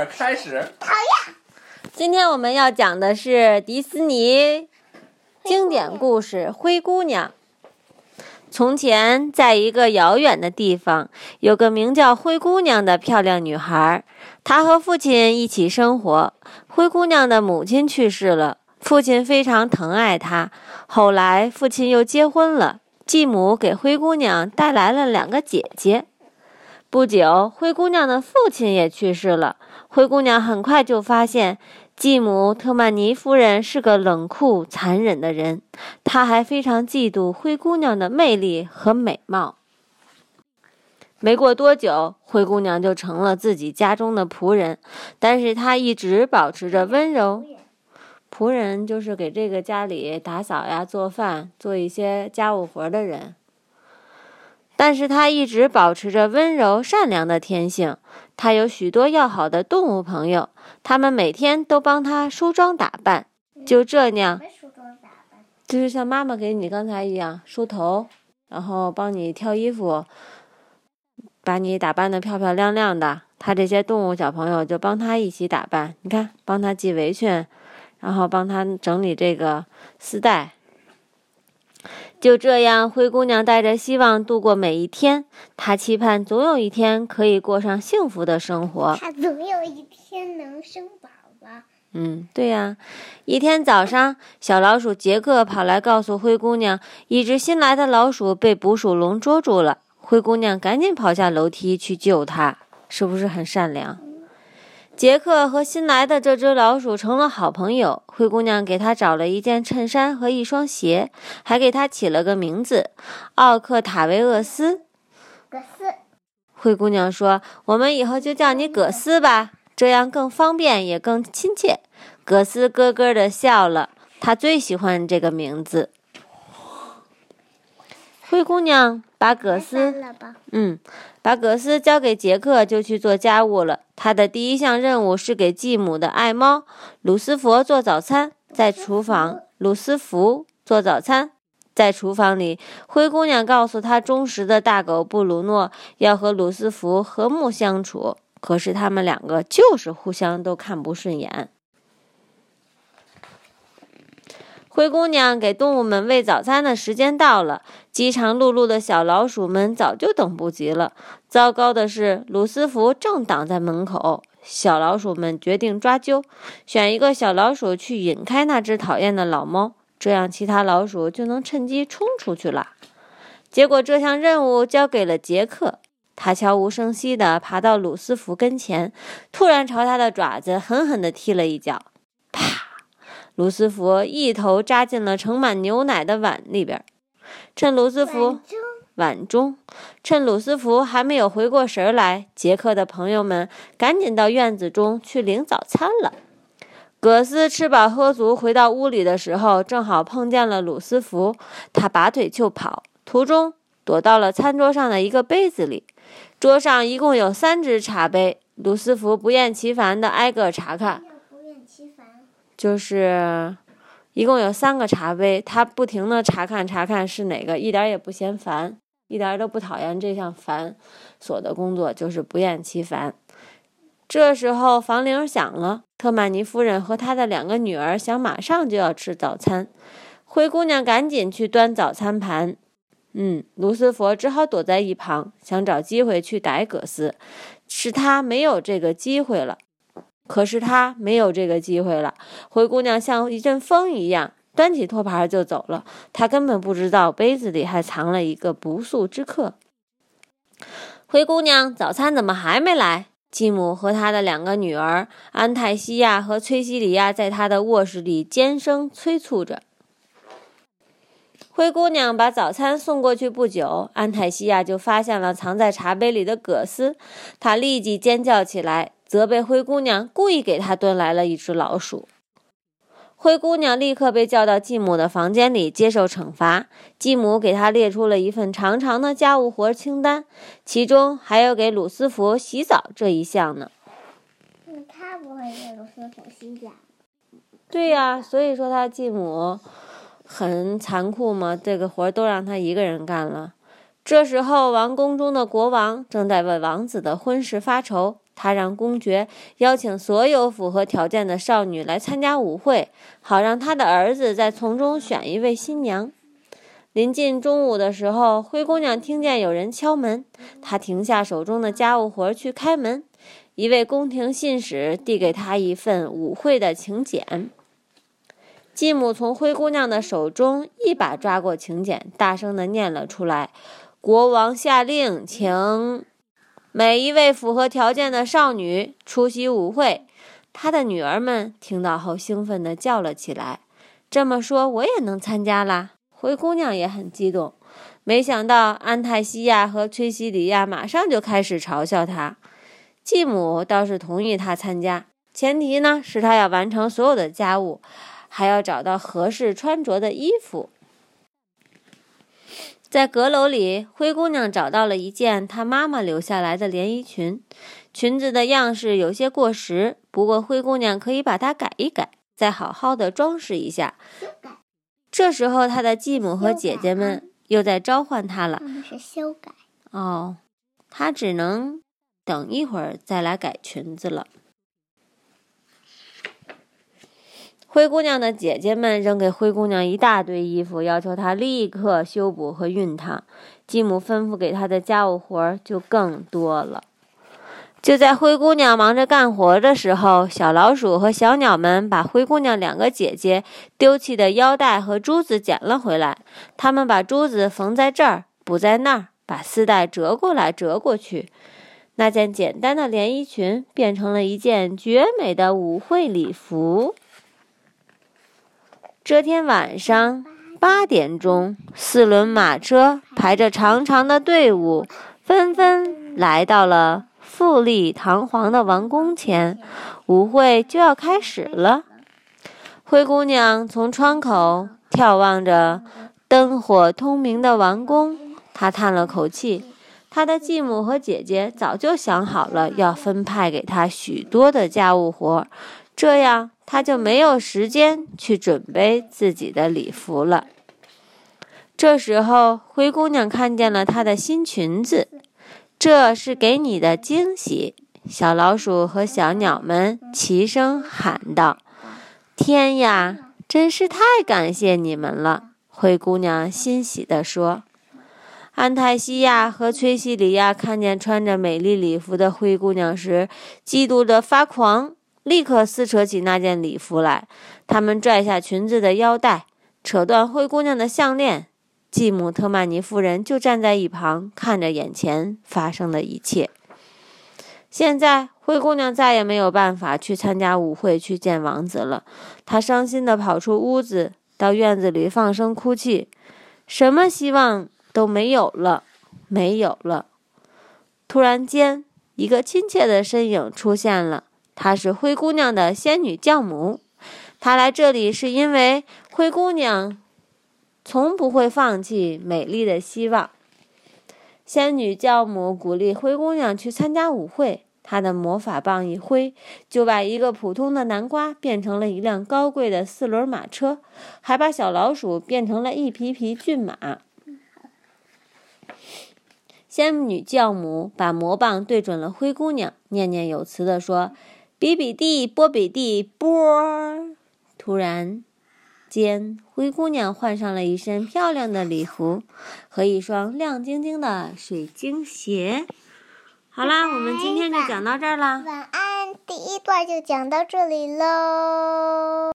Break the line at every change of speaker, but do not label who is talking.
儿开始。
讨厌。
今天我们要讲的是迪士尼经典故事《灰姑娘》。从前，在一个遥远的地方，有个名叫灰姑娘的漂亮女孩。她和父亲一起生活。灰姑娘的母亲去世了，父亲非常疼爱她。后来，父亲又结婚了，继母给灰姑娘带来了两个姐姐。不久，灰姑娘的父亲也去世了。灰姑娘很快就发现。继母特曼尼夫人是个冷酷残忍的人，她还非常嫉妒灰姑娘的魅力和美貌。没过多久，灰姑娘就成了自己家中的仆人，但是她一直保持着温柔。仆人就是给这个家里打扫呀、做饭、做一些家务活的人。但是她一直保持着温柔善良的天性。她有许多要好的动物朋友，他们每天都帮她梳妆打扮。就这样，就是像妈妈给你刚才一样梳头，然后帮你挑衣服，把你打扮的漂漂亮亮的。她这些动物小朋友就帮她一起打扮，你看，帮她系围裙，然后帮她整理这个丝带。就这样，灰姑娘带着希望度过每一天。她期盼总有一天可以过上幸福的生活。
她总有一天能生宝宝。
嗯，对呀。一天早上，小老鼠杰克跑来告诉灰姑娘，一只新来的老鼠被捕鼠笼捉住了。灰姑娘赶紧跑下楼梯去救它，是不是很善良？杰克和新来的这只老鼠成了好朋友。灰姑娘给他找了一件衬衫和一双鞋，还给他起了个名字——奥克塔维厄斯。
葛斯。
灰姑娘说：“我们以后就叫你葛斯吧，这样更方便也更亲切。”葛斯咯咯地笑了，他最喜欢这个名字。灰姑娘把葛斯，嗯，把葛斯交给杰克，就去做家务了。他的第一项任务是给继母的爱猫鲁斯福做早餐。在厨房，鲁斯福做早餐。在厨房里，灰姑娘告诉他忠实的大狗布鲁诺要和鲁斯福和睦相处。可是他们两个就是互相都看不顺眼。灰姑娘给动物们喂早餐的时间到了，饥肠辘辘的小老鼠们早就等不及了。糟糕的是，鲁斯福正挡在门口。小老鼠们决定抓阄，选一个小老鼠去引开那只讨厌的老猫，这样其他老鼠就能趁机冲出去了。结果这项任务交给了杰克，他悄无声息地爬到鲁斯福跟前，突然朝他的爪子狠狠地踢了一脚。鲁斯福一头扎进了盛满牛奶的碗里边，趁鲁斯福碗中，趁鲁斯福还没有回过神来，杰克的朋友们赶紧到院子中去领早餐了。葛斯吃饱喝足回到屋里的时候，正好碰见了鲁斯福，他拔腿就跑，途中躲到了餐桌上的一个杯子里。桌上一共有三只茶杯，鲁斯福不厌其烦地挨个查看。就是，一共有三个茶杯，他不停的查看查看是哪个，一点也不嫌烦，一点都不讨厌这项繁琐的工作，就是不厌其烦。这时候房铃响了，特曼尼夫人和她的两个女儿想马上就要吃早餐，灰姑娘赶紧去端早餐盘，嗯，卢斯佛只好躲在一旁，想找机会去逮葛斯，是他没有这个机会了。可是他没有这个机会了。灰姑娘像一阵风一样，端起托盘就走了。她根本不知道杯子里还藏了一个不速之客。灰姑娘，早餐怎么还没来？继母和她的两个女儿安泰西亚和崔西里亚在她的卧室里尖声催促着。灰姑娘把早餐送过去不久，安泰西亚就发现了藏在茶杯里的葛斯，她立即尖叫起来。责备灰姑娘故意给她端来了一只老鼠。灰姑娘立刻被叫到继母的房间里接受惩罚。继母给她列出了一份长长的家务活清单，其中还有给鲁斯福洗澡这一项呢。
他不会给鲁斯福洗澡？
对呀，所以说他继母很残酷嘛，这个活都让他一个人干了。这时候，王宫中的国王正在为王子的婚事发愁。他让公爵邀请所有符合条件的少女来参加舞会，好让他的儿子再从中选一位新娘。临近中午的时候，灰姑娘听见有人敲门，她停下手中的家务活去开门。一位宫廷信使递给她一份舞会的请柬。继母从灰姑娘的手中一把抓过请柬，大声地念了出来：“国王下令，请每一位符合条件的少女出席舞会。”她的女儿们听到后兴奋地叫了起来：“这么说，我也能参加啦！”灰姑娘也很激动，没想到安泰西亚和崔西里亚马上就开始嘲笑她。继母倒是同意她参加，前提呢是她要完成所有的家务，还要找到合适穿着的衣服。在阁楼里，灰姑娘找到了一件她妈妈留下来的连衣裙，裙子的样式有些过时，不过灰姑娘可以把它改一改，再好好的装饰一下。这时候，她的继母和姐姐们又在召唤她了。
是修改
哦，她只能等一会儿再来改裙子了。灰姑娘的姐姐们扔给灰姑娘一大堆衣服，要求她立刻修补和熨烫。继母吩咐给她的家务活就更多了。就在灰姑娘忙着干活的时候，小老鼠和小鸟们把灰姑娘两个姐姐丢弃的腰带和珠子捡了回来。他们把珠子缝在这儿，补在那儿，把丝带折过来折过去。那件简单的连衣裙变成了一件绝美的舞会礼服。这天晚上八点钟，四轮马车排着长长的队伍，纷纷来到了。富丽堂皇的王宫前，舞会就要开始了。灰姑娘从窗口眺望着灯火通明的王宫，她叹了口气。她的继母和姐姐早就想好了，要分派给她许多的家务活，这样她就没有时间去准备自己的礼服了。这时候，灰姑娘看见了她的新裙子。这是给你的惊喜！小老鼠和小鸟们齐声喊道：“天呀，真是太感谢你们了！”灰姑娘欣喜地说。安泰西亚和崔西里亚看见穿着美丽礼服的灰姑娘时，嫉妒得发狂，立刻撕扯起那件礼服来。他们拽下裙子的腰带，扯断灰姑娘的项链。继母特曼尼夫人就站在一旁，看着眼前发生的一切。现在，灰姑娘再也没有办法去参加舞会，去见王子了。她伤心地跑出屋子，到院子里放声哭泣。什么希望都没有了，没有了。突然间，一个亲切的身影出现了，她是灰姑娘的仙女教母。她来这里是因为灰姑娘。从不会放弃美丽的希望。仙女教母鼓励灰姑娘去参加舞会，她的魔法棒一挥，就把一个普通的南瓜变成了一辆高贵的四轮马车，还把小老鼠变成了一匹匹骏马。仙女教母把魔棒对准了灰姑娘，念念有词地说：“比比地，波比地，波！”突然。间，灰姑娘换上了一身漂亮的礼服和一双亮晶晶的水晶鞋。好啦，我们今天就讲到这儿啦。
晚安，第一段就讲到这里喽。